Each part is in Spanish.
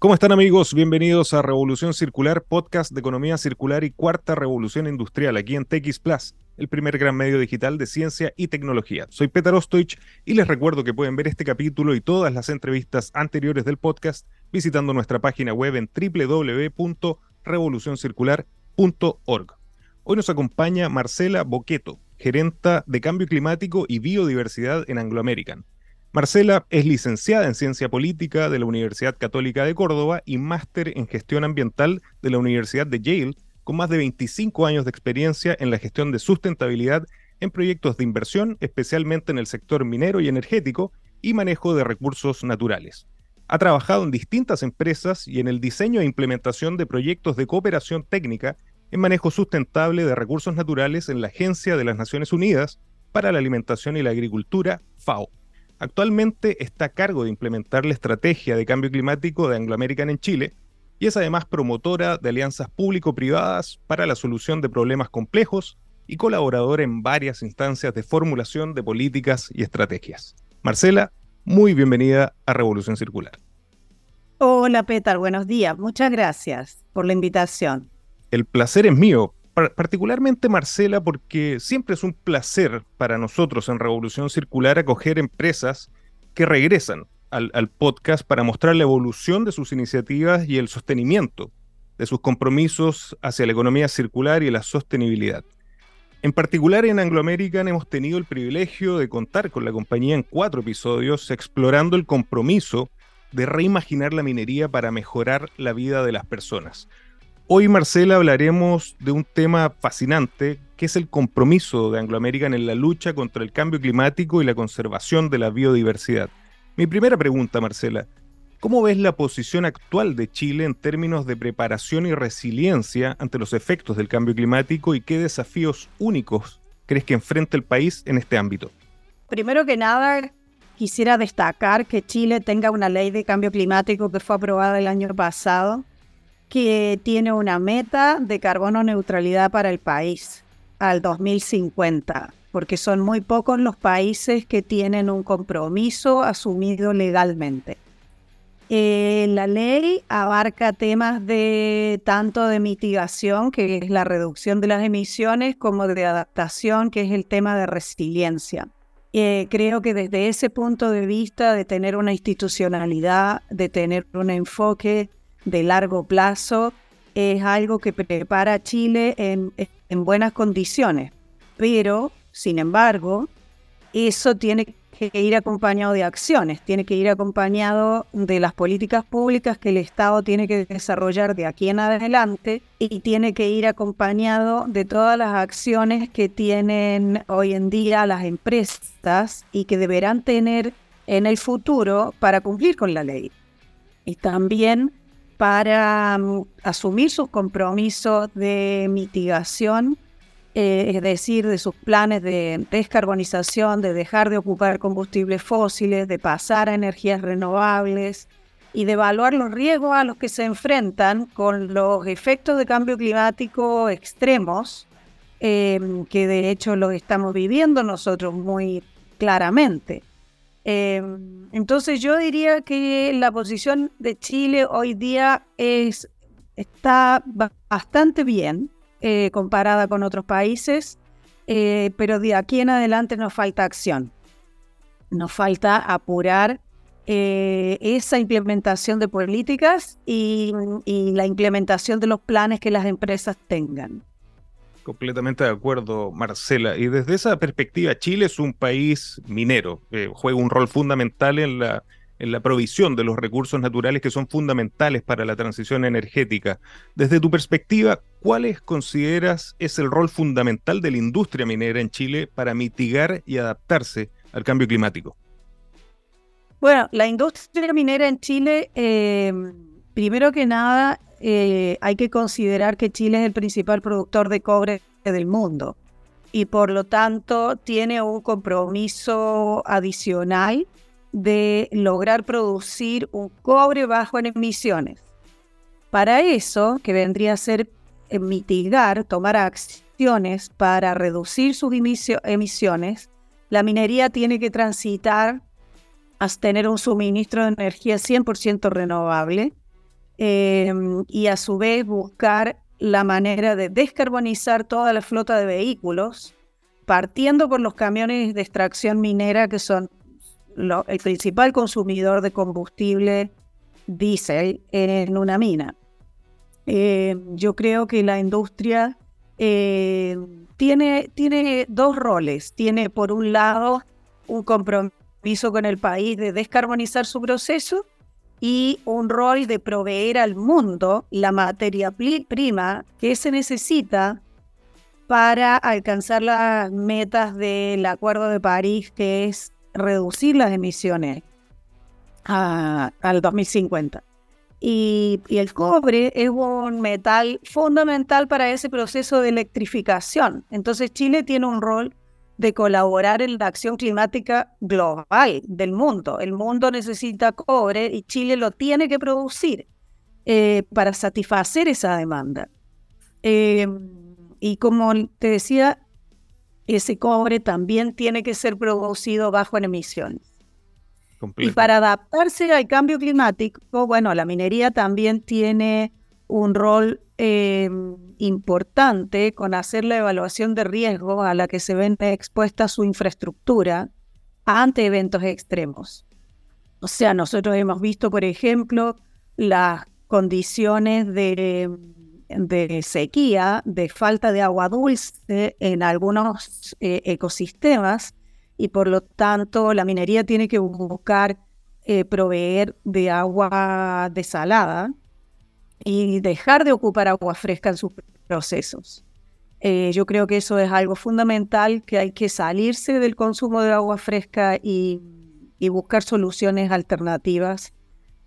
¿Cómo están amigos? Bienvenidos a Revolución Circular, podcast de economía circular y cuarta revolución industrial aquí en TX Plus, el primer gran medio digital de ciencia y tecnología. Soy Peter Ostoich y les recuerdo que pueden ver este capítulo y todas las entrevistas anteriores del podcast visitando nuestra página web en www.revolucioncircular.org. Hoy nos acompaña Marcela Boqueto, gerenta de cambio climático y biodiversidad en Anglo American. Marcela es licenciada en Ciencia Política de la Universidad Católica de Córdoba y máster en Gestión Ambiental de la Universidad de Yale, con más de 25 años de experiencia en la gestión de sustentabilidad en proyectos de inversión, especialmente en el sector minero y energético, y manejo de recursos naturales. Ha trabajado en distintas empresas y en el diseño e implementación de proyectos de cooperación técnica en manejo sustentable de recursos naturales en la Agencia de las Naciones Unidas para la Alimentación y la Agricultura, FAO. Actualmente está a cargo de implementar la estrategia de cambio climático de Anglo American en Chile y es además promotora de alianzas público-privadas para la solución de problemas complejos y colaboradora en varias instancias de formulación de políticas y estrategias. Marcela, muy bienvenida a Revolución Circular. Hola Petar, buenos días. Muchas gracias por la invitación. El placer es mío particularmente Marcela, porque siempre es un placer para nosotros en Revolución Circular acoger empresas que regresan al, podcast para mostrar la evolución de sus iniciativas y el sostenimiento de sus compromisos hacia la economía circular y la sostenibilidad. En particular en Anglo American hemos tenido el privilegio de contar con la compañía en cuatro episodios explorando el compromiso de reimaginar la minería para mejorar la vida de las personas. Hoy, Marcela, hablaremos de un tema fascinante, que es el compromiso de Anglo American en la lucha contra el cambio climático y la conservación de la biodiversidad. Mi primera pregunta, Marcela, ¿cómo ves la posición actual de Chile en términos de preparación y resiliencia ante los efectos del cambio climático y qué desafíos únicos crees que enfrenta el país en este ámbito? Primero que nada, quisiera destacar que Chile tenga una ley de cambio climático que fue aprobada el año pasado que tiene una meta de carbono neutralidad para el país al 2050, porque son muy pocos los países que tienen un compromiso asumido legalmente. Eh, la ley abarca temas de tanto de mitigación, que es la reducción de las emisiones, como de adaptación, que es el tema de resiliencia. Eh, creo que desde ese punto de vista de tener una institucionalidad, de tener un enfoque de largo plazo es algo que prepara a Chile en, en buenas condiciones. Pero, sin embargo, eso tiene que ir acompañado de acciones, tiene que ir acompañado de las políticas públicas que el Estado tiene que desarrollar de aquí en adelante y tiene que ir acompañado de todas las acciones que tienen hoy en día las empresas y que deberán tener en el futuro para cumplir con la ley. Y también para mm, asumir sus compromisos de mitigación, eh, es decir, de sus planes de descarbonización, de dejar de ocupar combustibles fósiles, de pasar a energías renovables y de evaluar los riesgos a los que se enfrentan con los efectos de cambio climático extremos, em, que de hecho los estamos viviendo nosotros muy claramente. Em, entonces yo diría que la posición de Chile hoy día es, está bastante bien eh, comparada con otros países, eh, pero de aquí en adelante nos falta acción. Nos falta apurar eh, esa implementación de políticas y la implementación de los planes que las empresas tengan. Completamente de acuerdo, Marcela. Y desde esa perspectiva, Chile es un país minero, juega un rol fundamental en la, en la provisión de los recursos naturales que son fundamentales para la transición energética. Desde tu perspectiva, ¿cuáles consideras es el rol fundamental de la industria minera en Chile para mitigar y adaptarse al cambio climático? Bueno, la industria minera en Chile, eh, primero que nada, eh, hay que considerar que Chile es el principal productor de cobre del mundo y por lo tanto tiene un compromiso adicional de lograr producir un cobre bajo en emisiones. Para eso, que vendría a ser eh, mitigar, tomar acciones para reducir sus emisiones, la minería tiene que transitar a tener un suministro de energía 100% renovable em, y a su vez buscar la manera de descarbonizar toda la flota de vehículos, partiendo por los camiones de extracción minera que son el principal consumidor de combustible diésel en una mina. Eh, yo creo que la industria eh, tiene, tiene dos roles. Tiene, por un lado, un compromiso con el país de descarbonizar su proceso y un rol de proveer al mundo la materia prima que se necesita para alcanzar las metas del Acuerdo de París, que es reducir las emisiones al 2050. Y, el cobre es un metal fundamental para ese proceso de electrificación. Entonces Chile tiene un rol de colaborar en la acción climática global del mundo. El mundo necesita cobre y Chile lo tiene que producir eh, para satisfacer esa demanda. Eh, y como te decía, ese cobre también tiene que ser producido bajo en emisiones. Y para adaptarse al cambio climático, bueno, la minería también tiene un rol em, importante con hacer la evaluación de riesgo a la que se ven expuesta su infraestructura ante eventos extremos. O sea, nosotros hemos visto, por ejemplo, las condiciones de, sequía, de falta de agua dulce en algunos eh, ecosistemas y por lo tanto la minería tiene que buscar eh, proveer de agua desalada y dejar de ocupar agua fresca en sus procesos. Eh, yo creo que eso es algo fundamental, que hay que salirse del consumo de agua fresca y, buscar soluciones alternativas,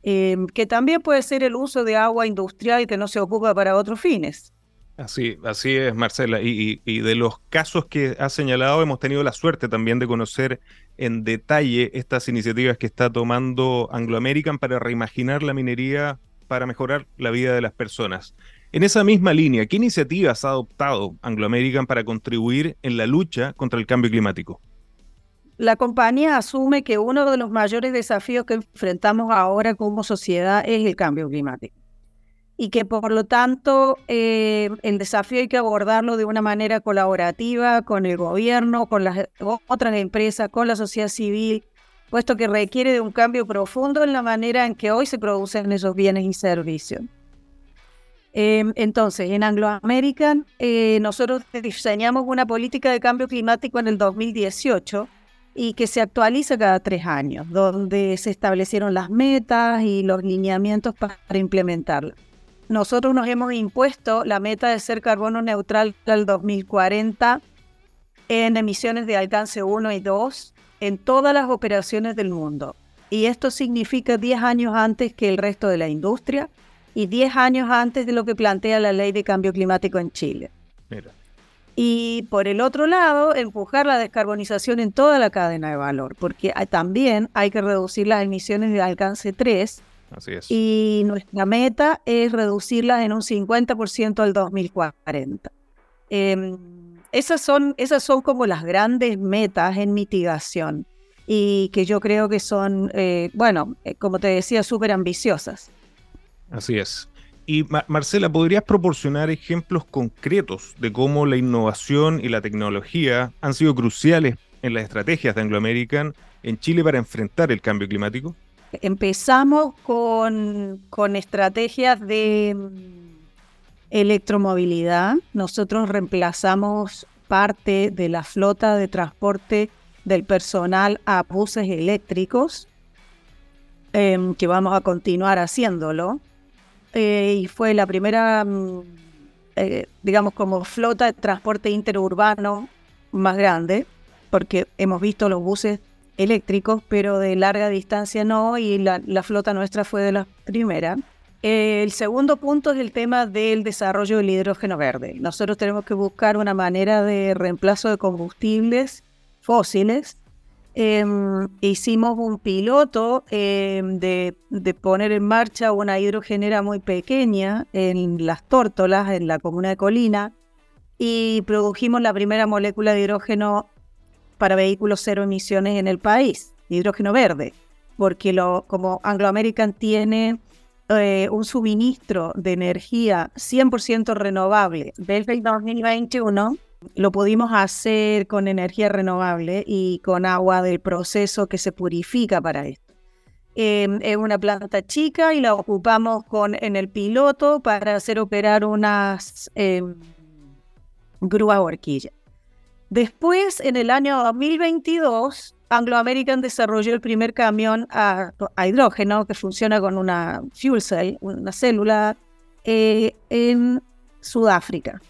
eh, que también puede ser el uso de agua industrial que no se ocupa para otros fines. Así, así es, Marcela. Y, de los casos que ha señalado, hemos tenido la suerte también de conocer en detalle estas iniciativas que está tomando Anglo American para reimaginar la minería para mejorar la vida de las personas. En esa misma línea, ¿qué iniciativas ha adoptado Anglo American para contribuir en la lucha contra el cambio climático? La compañía asume que uno de los mayores desafíos que enfrentamos ahora como sociedad es el cambio climático y que por lo tanto eh, el desafío hay que abordarlo de una manera colaborativa con el gobierno, con las otras empresas, con la sociedad civil, puesto que requiere de un cambio profundo en la manera en que hoy se producen esos bienes y servicios. Em, entonces, en Anglo American, eh, nosotros diseñamos una política de cambio climático en el 2018 y que se actualiza cada tres años, donde se establecieron las metas y los lineamientos para implementarla nosotros nos hemos impuesto la meta de ser carbono neutral al 2040 en emisiones de alcance 1 y 2 en todas las operaciones del mundo. Y esto significa 10 años antes que el resto de la industria y 10 años antes de lo que plantea la ley de cambio climático en Chile. Y por el otro lado, empujar la descarbonización en toda la cadena de valor, porque también hay que reducir las emisiones de alcance 3 y nuestra meta es reducirlas en un 50% al 2040. Em, esas, son, esas son como las grandes metas en mitigación y que yo creo que son, eh, bueno, eh, como te decía, súper ambiciosas. Así es. Y Marcela, ¿podrías proporcionar ejemplos concretos de cómo la innovación y la tecnología han sido cruciales en las estrategias de Anglo American en Chile para enfrentar el cambio climático? Empezamos con, con estrategias de electromovilidad. Nosotros reemplazamos parte de la flota de transporte del personal a buses eléctricos, em, que vamos a continuar haciéndolo. Eh, y fue la primera, mm, eh, digamos, como flota de transporte interurbano más grande, porque hemos visto los buses eléctricos, pero de larga distancia no, y la, flota nuestra fue de la primera. El segundo punto es el tema del desarrollo del hidrógeno verde. Nosotros tenemos que buscar una manera de reemplazo de combustibles fósiles. Em, hicimos un piloto em, de, poner en marcha una hidrogenera muy pequeña en las tórtolas, en la comuna de Colina, y produjimos la primera molécula de hidrógeno para vehículos cero emisiones en el país, hidrógeno verde, porque lo, como Anglo American tiene eh, un suministro de energía 100% renovable desde el 2021, lo pudimos hacer con energía renovable y con agua del proceso que se purifica para esto. Em, es una planta chica y la ocupamos con, en el piloto para hacer operar unas eh, grúas horquilla. Después, en el año 2022, Anglo American desarrolló el primer camión a, hidrógeno que funciona con una fuel cell, una célula, eh, en Sudáfrica.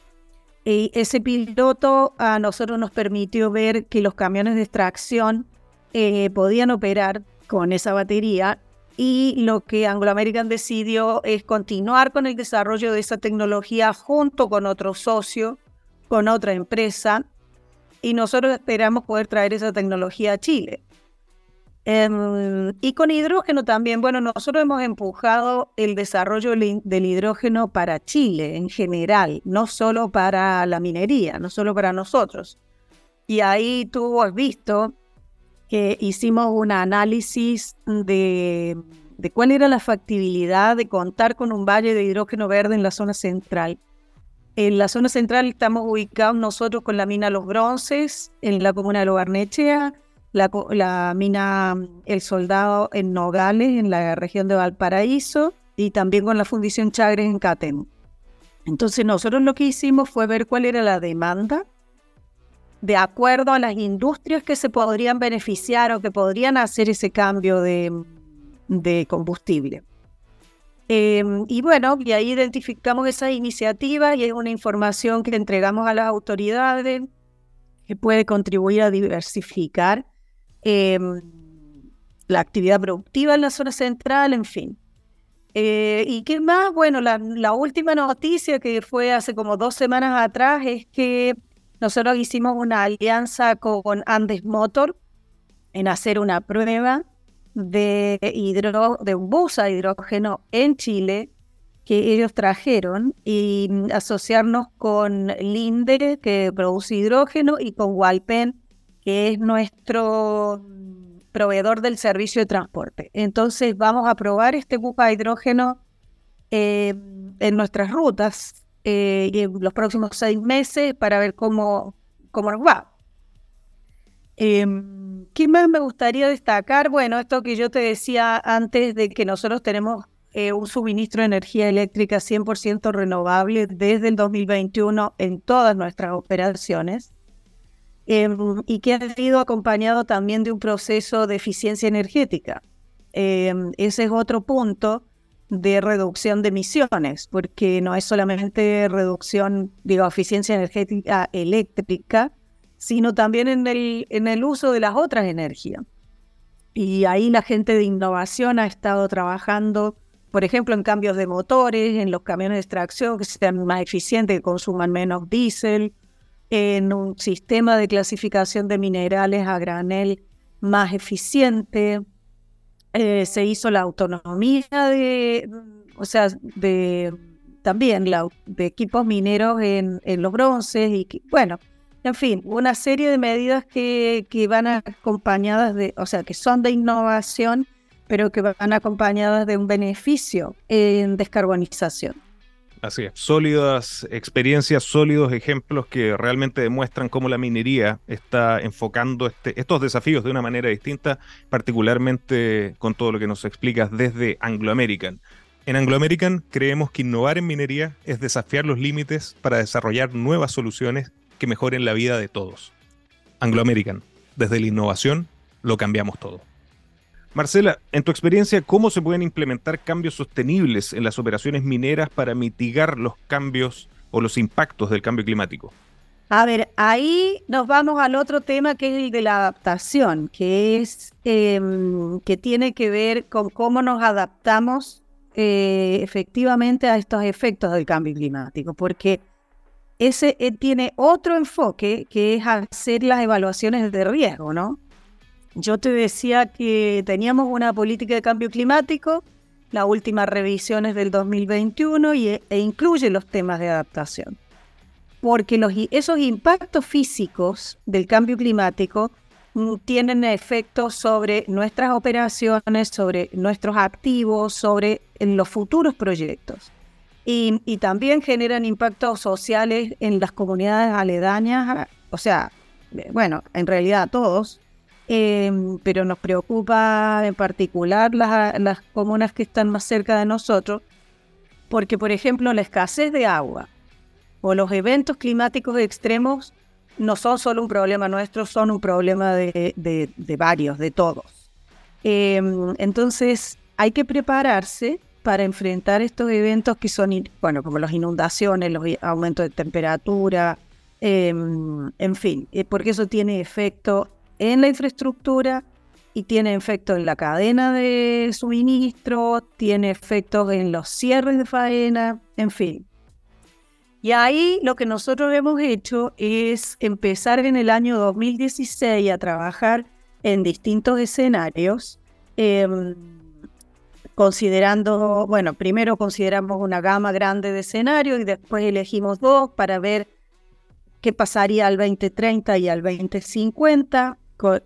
Y ese piloto a nosotros nos permitió ver que los camiones de extracción eh, podían operar con esa batería y lo que Anglo American decidió es continuar con el desarrollo de esa tecnología junto con otro socio, con otra empresa y nosotros esperamos poder traer esa tecnología a Chile. Em, y con hidrógeno también, bueno, nosotros hemos empujado el desarrollo del hidrógeno para Chile en general, no solo para la minería, no solo para nosotros. Y ahí tú has visto que hicimos un análisis de, de cuál era la factibilidad de contar con un valle de hidrógeno verde en la zona central en la zona central estamos ubicados nosotros con la mina Los Bronces, en la comuna de Logarnechea, la, mina El Soldado en Nogales, en la región de Valparaíso, y también con la Fundición Chagres en Catén. Entonces nosotros lo que hicimos fue ver cuál era la demanda de acuerdo a las industrias que se podrían beneficiar o que podrían hacer ese cambio de combustible. Em, y bueno, y ahí identificamos esa iniciativa y es una información que entregamos a las autoridades que puede contribuir a diversificar em, la actividad productiva en la zona central, en fin. Eh, ¿Y qué más? Bueno, la, última noticia que fue hace como dos semanas atrás es que nosotros hicimos una alianza con Andes Motor en hacer una prueba de, un bus a hidrógeno en Chile que ellos trajeron y asociarnos con Linde, que produce hidrógeno, y con Walpen, que es nuestro proveedor del servicio de transporte. Entonces vamos a probar este bus a hidrógeno eh, en nuestras rutas eh, en los próximos seis meses para ver cómo, cómo nos va. Em, ¿Qué más me gustaría destacar? Bueno, esto que yo te decía antes de que nosotros tenemos eh, un suministro de energía eléctrica 100% renovable desde el 2021 en todas nuestras operaciones em, y que ha sido acompañado también de un proceso de eficiencia energética. Em, ese es otro punto de reducción de emisiones, porque no es solamente reducción, digo, eficiencia energética eléctrica, sino también en el, en el uso de las otras energías. Y ahí la gente de innovación ha estado trabajando, por ejemplo, en cambios de motores, en los camiones de extracción que sean más eficientes, que consuman menos diésel, en un sistema de clasificación de minerales a granel más eficiente. Eh, se hizo la autonomía de, o sea, de también la, de equipos mineros en, en los bronces y bueno, en fin, una serie de medidas que, van acompañadas de, o sea, que son de innovación, pero que van acompañadas de un beneficio en descarbonización. Así es, sólidas experiencias, sólidos ejemplos que realmente demuestran cómo la minería está enfocando este, estos desafíos de una manera distinta, particularmente con todo lo que nos explicas desde Anglo American. En Anglo American creemos que innovar en minería es desafiar los límites para desarrollar nuevas soluciones que mejoren la vida de todos. Anglo American, desde la innovación lo cambiamos todo. Marcela, en tu experiencia, ¿cómo se pueden implementar cambios sostenibles en las operaciones mineras para mitigar los cambios o los impactos del cambio climático? A ver, ahí nos vamos al otro tema que es el de la adaptación, que es em, que tiene que ver con cómo nos adaptamos eh, efectivamente a estos efectos del cambio climático, porque ese eh, tiene otro enfoque que es hacer las evaluaciones de riesgo, ¿no? Yo te decía que teníamos una política de cambio climático, la última revisión es del 2021 y, e, incluye los temas de adaptación. Porque los, esos impactos físicos del cambio climático mm, tienen efectos sobre nuestras operaciones, sobre nuestros activos, sobre los futuros proyectos. Y, también generan impactos sociales en las comunidades aledañas, o sea, eh, bueno, en realidad todos, Em, pero nos preocupa en particular las, las comunas que están más cerca de nosotros, porque por ejemplo la escasez de agua o los eventos climáticos extremos no son solo un problema nuestro, son un problema de, de, varios, de todos. Em, entonces hay que prepararse para enfrentar estos eventos que son, bueno, como las inundaciones, los aumentos de temperatura, em, en fin, eh, porque eso tiene efecto en la infraestructura y tiene efectos en la cadena de suministro, tiene efectos en los cierres de faena, en fin. Y ahí lo que nosotros hemos hecho es empezar en el año 2016 a trabajar en distintos escenarios, em, considerando, bueno, primero consideramos una gama grande de escenarios y después elegimos dos para ver qué pasaría al 2030 y al 2050 con,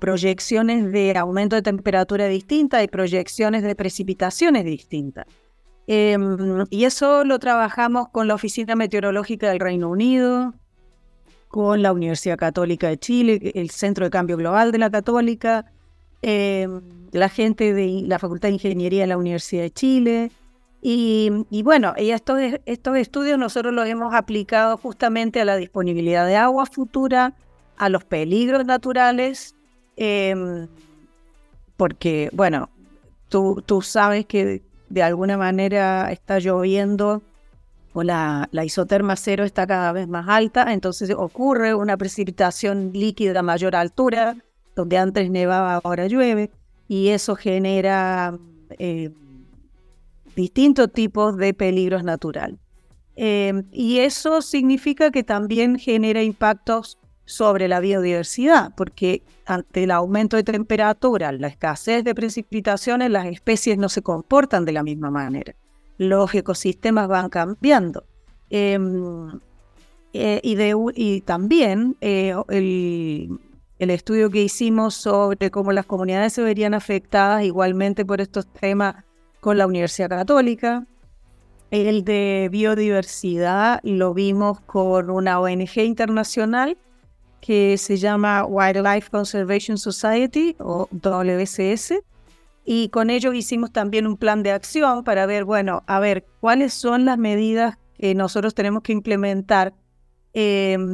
proyecciones de aumento de temperatura distinta y proyecciones de precipitaciones distintas. Em, y eso lo trabajamos con la Oficina Meteorológica del Reino Unido, con la Universidad Católica de Chile, el Centro de Cambio Global de la Católica, em, la gente de la Facultad de Ingeniería de la Universidad de Chile. Y, bueno, y estos, estos estudios nosotros los hemos aplicado justamente a la disponibilidad de agua futura, a los peligros naturales, em, porque, bueno, tú, tú sabes que de alguna manera está lloviendo o la, la, isoterma cero está cada vez más alta, entonces ocurre una precipitación líquida a mayor altura, donde antes nevaba, ahora llueve, y eso genera eh, distintos tipos de peligros naturales. Em, y eso significa que también genera impactos sobre la biodiversidad, porque ante el aumento de temperatura, la escasez de precipitaciones, las especies no se comportan de la misma manera. Los ecosistemas van cambiando. Em, eh, y, también eh, el, el, estudio que hicimos sobre cómo las comunidades se verían afectadas igualmente por estos temas con la Universidad Católica. El de biodiversidad lo vimos con una ONG internacional que se llama Wildlife Conservation Society o WCS. Y con ellos hicimos también un plan de acción para ver, bueno, a ver, cuáles son las medidas que nosotros tenemos que implementar em,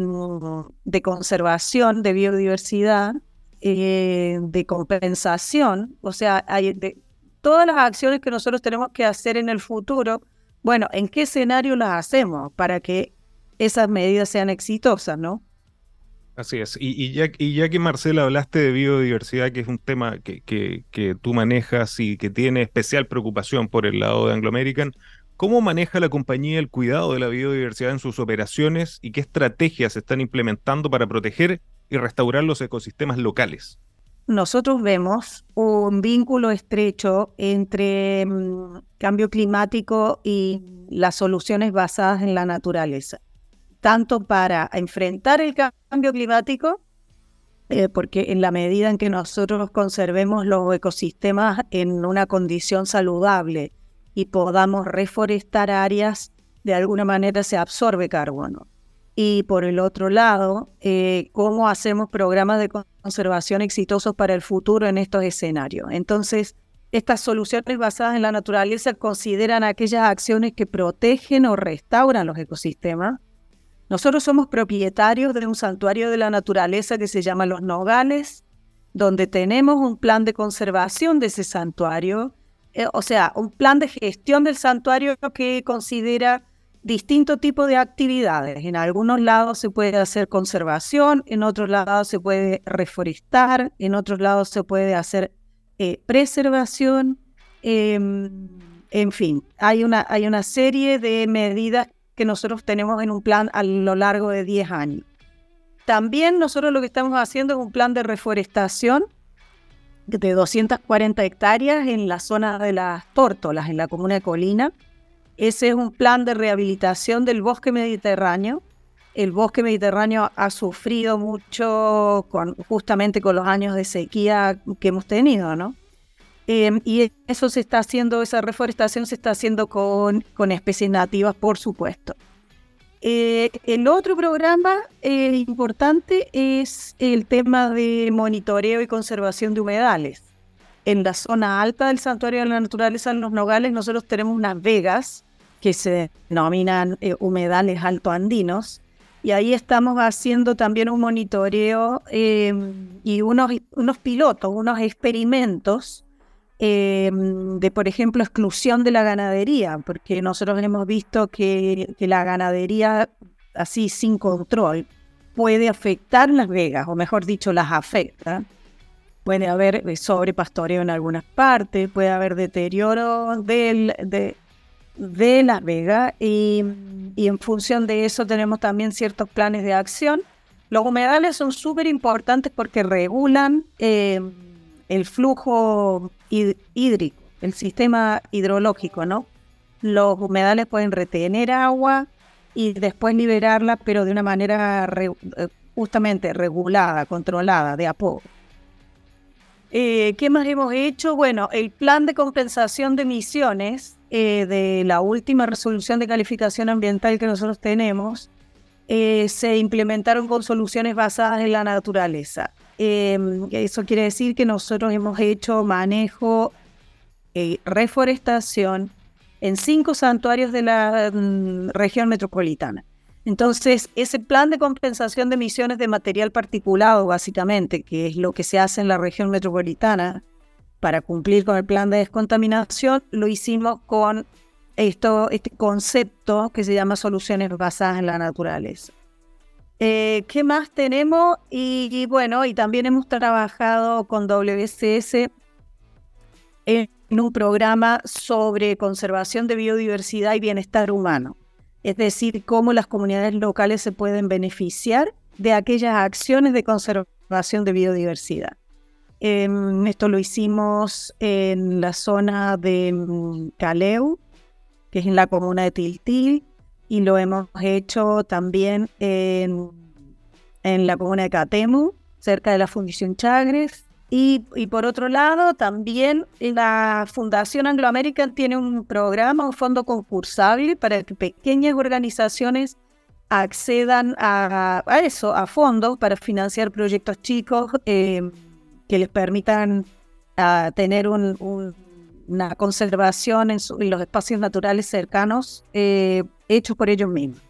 de conservación de biodiversidad, eh, de compensación, o sea, hay de, todas las acciones que nosotros tenemos que hacer en el futuro, bueno, ¿en qué escenario las hacemos para que esas medidas sean exitosas, no? Así es. Y, ya, que Marcela hablaste de biodiversidad, que es un tema que, que, tú manejas y que tiene especial preocupación por el lado de Anglo American, ¿cómo maneja la compañía el cuidado de la biodiversidad en sus operaciones y qué estrategias están implementando para proteger y restaurar los ecosistemas locales? Nosotros vemos un vínculo estrecho entre mm, cambio climático y las soluciones basadas en la naturaleza tanto para enfrentar el cambio climático, eh, porque en la medida en que nosotros conservemos los ecosistemas en una condición saludable y podamos reforestar áreas, de alguna manera se absorbe carbono. Y por el otro lado, eh, cómo hacemos programas de conservación exitosos para el futuro en estos escenarios. Entonces, estas soluciones basadas en la naturaleza consideran aquellas acciones que protegen o restauran los ecosistemas nosotros somos propietarios de un santuario de la naturaleza que se llama Los Nogales, donde tenemos un plan de conservación de ese santuario, eh, o sea, un plan de gestión del santuario que considera distintos tipos de actividades. En algunos lados se puede hacer conservación, en otros lados se puede reforestar, en otros lados se puede hacer eh, preservación. Em, en fin, hay una, hay una serie de medidas que nosotros tenemos en un plan a lo largo de 10 años. También nosotros lo que estamos haciendo es un plan de reforestación de 240 hectáreas en la zona de las Tórtolas, en la comuna de Colina. Ese es un plan de rehabilitación del bosque mediterráneo el bosque mediterráneo ha sufrido mucho con, justamente con los años de sequía que hemos tenido, ¿no? Em, y eso se está haciendo, esa reforestación se está haciendo con, con especies nativas, por supuesto. Eh, el otro programa eh, importante es el tema de monitoreo y conservación de humedales. En la zona alta del Santuario de la Naturaleza en los Nogales, nosotros tenemos unas vegas que se denominan eh, humedales altoandinos, y ahí estamos haciendo también un monitoreo em, y unos, unos pilotos, unos experimentos em, de, por ejemplo, exclusión de la ganadería, porque nosotros hemos visto que, que, la ganadería, así sin control, puede afectar las vegas, o mejor dicho, las afecta. Puede haber eh, sobrepastoreo en algunas partes, puede haber deterioro del, de, de Las Vegas y, en función de eso tenemos también ciertos planes de acción. Los humedales son súper importantes porque regulan eh, el flujo hídrico, el sistema hidrológico, ¿no? Los humedales pueden retener agua y después liberarla, pero de una manera eh, justamente regulada, controlada, de a poco. Eh, ¿Qué más hemos hecho? Bueno, el plan de compensación de emisiones eh, de la última resolución de calificación ambiental que nosotros tenemos, se implementaron con soluciones basadas en la naturaleza. Em, eso quiere decir que nosotros hemos hecho manejo, y reforestación en cinco santuarios de la mm, región metropolitana. Entonces, ese plan de compensación de emisiones de material particulado, básicamente, que es lo que se hace en la región metropolitana para cumplir con el plan de descontaminación, lo hicimos con esto, este concepto que se llama soluciones basadas en la naturaleza. Eh, ¿Qué más tenemos? Y, bueno, y también hemos trabajado con WCS en un programa sobre conservación de biodiversidad y bienestar humano es decir, cómo las comunidades locales se pueden beneficiar de aquellas acciones de conservación de biodiversidad. Em, esto lo hicimos en la zona de mm, Caleu, que es en la comuna de Tiltil, y lo hemos hecho también en, en la comuna de Catemu, cerca de la Fundición Chagres, y, por otro lado, también la Fundación Anglo American tiene un programa, un fondo concursable para que pequeñas organizaciones accedan a, eso, a fondos para financiar proyectos chicos eh, que les permitan ah, tener una conservación en, los espacios naturales cercanos eh, hechos por ellos mismos.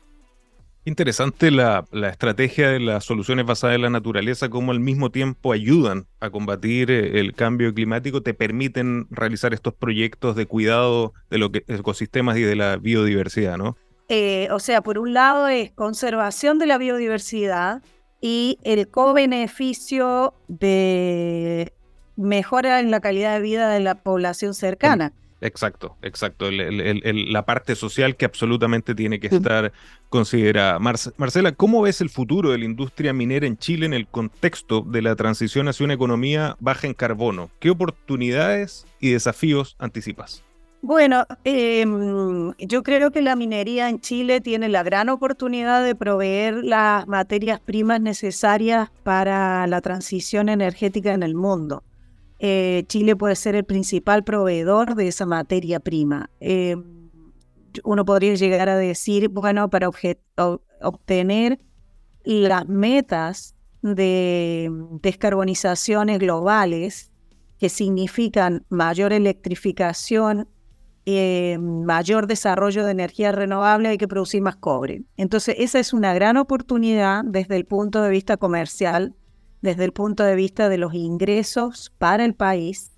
Interesante la, estrategia de las soluciones basadas en la naturaleza, como al mismo tiempo ayudan a combatir eh, el cambio climático, te permiten realizar estos proyectos de cuidado de los ecosistemas y de la biodiversidad, ¿no? Eh, o sea, por un lado es conservación de la biodiversidad y el co-beneficio de mejora en la calidad de vida de la población cercana. Exacto, exacto. la parte social que absolutamente tiene que estar considerada. Marcela, ¿cómo ves el futuro de la industria minera en Chile en el contexto de la transición hacia una economía baja en carbono? ¿Qué oportunidades y desafíos anticipas? Bueno, em, yo creo que la minería en Chile tiene la gran oportunidad de proveer las materias primas necesarias para la transición energética en el mundo. Eh, Chile puede ser el principal proveedor de esa materia prima. Eh, uno podría llegar a decir, bueno, para obtener las metas de descarbonizaciones globales, que significan mayor electrificación, eh, mayor desarrollo de energía renovable, hay que producir más cobre. Entonces, esa es una gran oportunidad desde el punto de vista comercial desde el punto de vista de los ingresos para el país.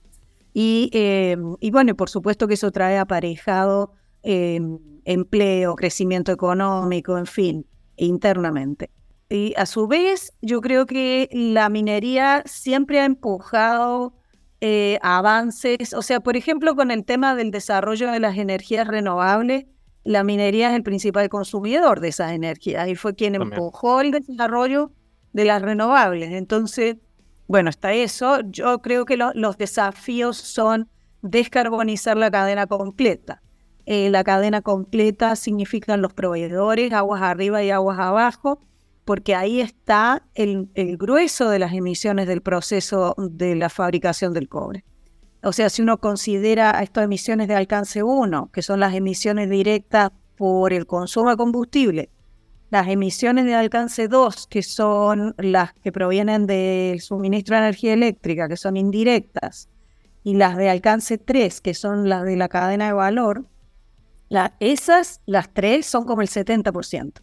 Y, eh, y bueno, por supuesto que eso trae aparejado eh, empleo, crecimiento económico, en fin, internamente. Y a su vez, yo creo que la minería siempre ha empujado eh, avances, o sea, por ejemplo, con el tema del desarrollo de las energías renovables, la minería es el principal consumidor de esas energías y fue quien empujó el desarrollo de las renovables. Entonces, bueno, está eso. Yo creo que los desafíos son descarbonizar la cadena completa. Eh, la cadena completa significan los proveedores, aguas arriba y aguas abajo, porque ahí está el, el grueso de las emisiones del proceso de la fabricación del cobre. O sea, si uno considera estas emisiones de alcance 1, que son las emisiones directas por el consumo de combustible, las emisiones de alcance 2, que son las que provienen del suministro de energía eléctrica, que son indirectas, y las de alcance 3, que son las de la cadena de valor, esas, las tres, son como el 70%.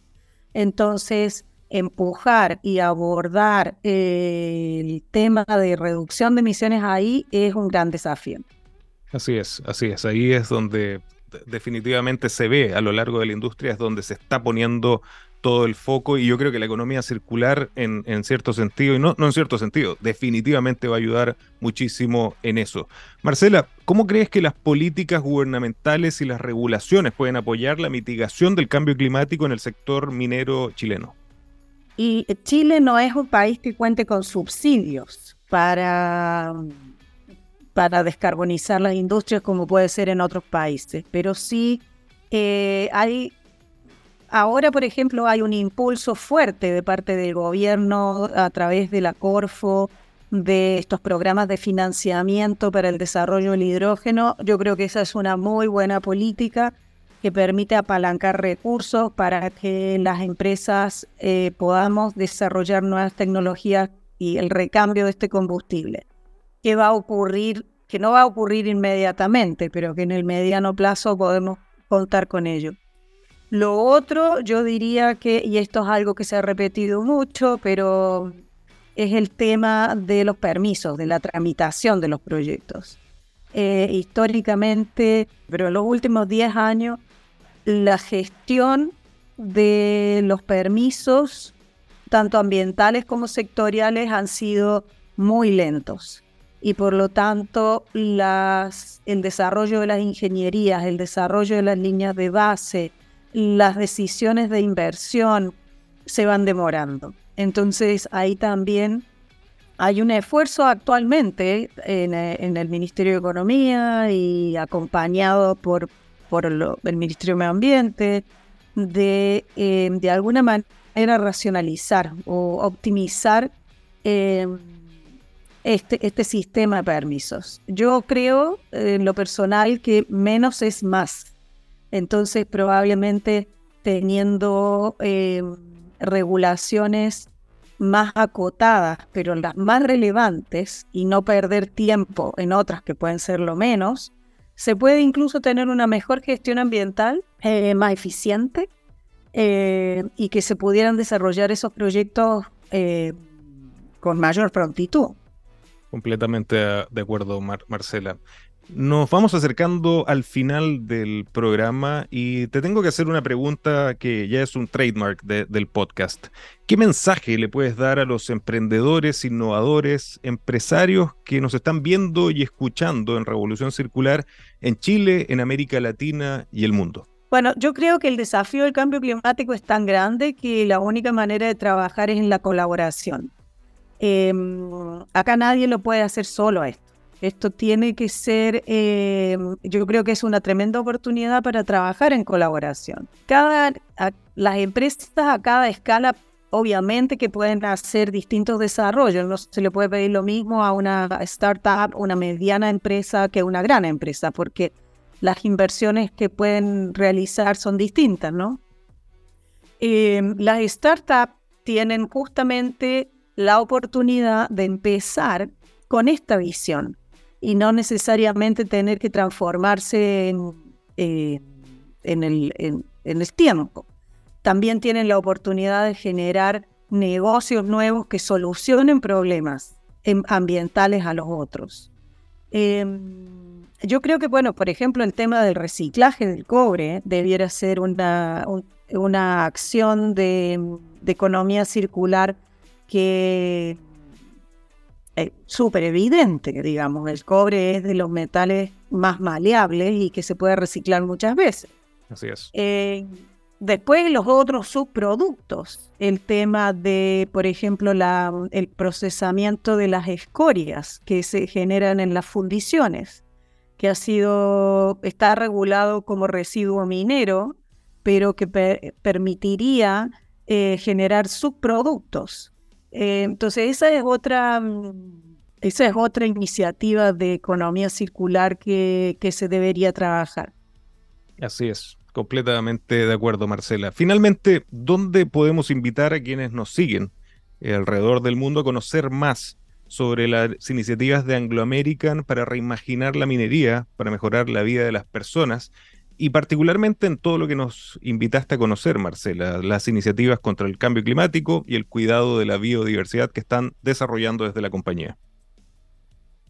Entonces, empujar y abordar eh, el tema de reducción de emisiones ahí es un gran desafío. Así es, así es. Ahí es donde definitivamente se ve a lo largo de la industria, es donde se está poniendo todo el foco y yo creo que la economía circular en, cierto sentido, y no, no en cierto sentido, definitivamente va a ayudar muchísimo en eso. Marcela, ¿cómo crees que las políticas gubernamentales y las regulaciones pueden apoyar la mitigación del cambio climático en el sector minero chileno? Y Chile no es un país que cuente con subsidios para, para descarbonizar las industrias como puede ser en otros países, pero sí eh, hay Ahora, por ejemplo, hay un impulso fuerte de parte del gobierno a través de la Corfo, de estos programas de financiamiento para el desarrollo del hidrógeno. Yo creo que esa es una muy buena política que permite apalancar recursos para que las empresas eh, podamos desarrollar nuevas tecnologías y el recambio de este combustible. ¿Qué va a ocurrir? Que no va a ocurrir inmediatamente, pero que en el mediano plazo podemos contar con ello. Lo otro, yo diría que, y esto es algo que se ha repetido mucho, pero es el tema de los permisos, de la tramitación de los proyectos. Eh, históricamente, pero en los últimos 10 años, la gestión de los permisos, tanto ambientales como sectoriales, han sido muy lentos. Y por lo tanto, el desarrollo de las ingenierías, el desarrollo de las líneas de base, las decisiones de inversión se van demorando. Entonces ahí también hay un esfuerzo actualmente en, el Ministerio de Economía y acompañado por, por el Ministerio de Medio Ambiente de eh, de alguna manera racionalizar o optimizar eh, este, este sistema de permisos. Yo creo en lo personal que menos es más. Entonces, probablemente teniendo eh, regulaciones más acotadas, pero las más relevantes, y no perder tiempo en otras que pueden ser lo menos, se puede incluso tener una mejor gestión ambiental, eh, más eficiente, eh, y que se pudieran desarrollar esos proyectos con mayor prontitud. Completamente de acuerdo, Marcela. Nos vamos acercando al final del programa y te tengo que hacer una pregunta que ya es un trademark del podcast. ¿Qué mensaje le puedes dar a los emprendedores, innovadores, empresarios que nos están viendo y escuchando en Revolución Circular en Chile, en América Latina y el mundo? Bueno, yo creo que el desafío del cambio climático es tan grande que la única manera de trabajar es en la colaboración. Em, acá nadie lo puede hacer solo esto. Esto tiene que ser, eh, yo creo que es una tremenda oportunidad para trabajar en colaboración. Cada, las empresas a cada escala, obviamente que pueden hacer distintos desarrollos. No se le puede pedir lo mismo a una startup, una mediana empresa que a una gran empresa, porque las inversiones que pueden realizar son distintas, ¿no? Eh, las startups tienen justamente la oportunidad de empezar con esta visión y no necesariamente tener que transformarse en, eh, en, el, en, el tiempo. También tienen la oportunidad de generar negocios nuevos que solucionen problemas ambientales a los otros. Em, yo creo que, bueno, por ejemplo, el tema del reciclaje del cobre debiera ser una, una acción de, de, economía circular que es súper evidente, digamos, el cobre es de los metales más maleables y que se puede reciclar muchas veces. Así es. Eh, después los otros subproductos, el tema de, por ejemplo, la, el procesamiento de las escorias que se generan en las fundiciones, que ha sido, está regulado como residuo minero, pero que permitiría eh, generar subproductos. Eh, entonces, esa es otra, mm, esa es otra iniciativa de economía circular que, que se debería trabajar. Así es, completamente de acuerdo, Marcela. Finalmente, ¿dónde podemos invitar a quienes nos siguen alrededor del mundo a conocer más sobre las iniciativas de Anglo American para reimaginar la minería, para mejorar la vida de las personas y particularmente en todo lo que nos invitaste a conocer, Marcela, las iniciativas contra el cambio climático y el cuidado de la biodiversidad que están desarrollando desde la compañía.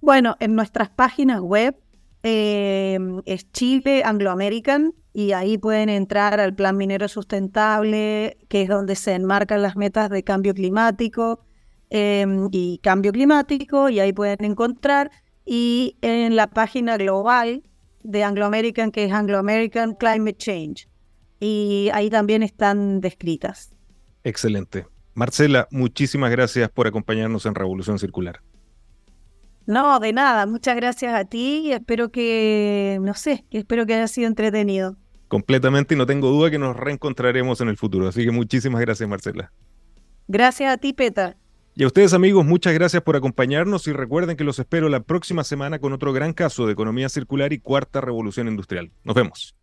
Bueno, en nuestras páginas web eh, es Chile Anglo American y ahí pueden entrar al Plan Minero Sustentable, que es donde se enmarcan las metas de cambio climático Em, y cambio climático, y ahí pueden encontrar. Y en la página global de Anglo American, que es Anglo American Climate Change. Y ahí también están descritas. Excelente. Marcela, muchísimas gracias por acompañarnos en Revolución Circular. No, de nada. Muchas gracias a ti y espero que, no sé, espero que haya sido entretenido. Completamente y no tengo duda que nos reencontraremos en el futuro. Así que muchísimas gracias, Marcela. Gracias a ti, Peter. Y a ustedes amigos, muchas gracias por acompañarnos y recuerden que los espero la próxima semana con otro gran caso de economía circular y cuarta revolución industrial. Nos vemos.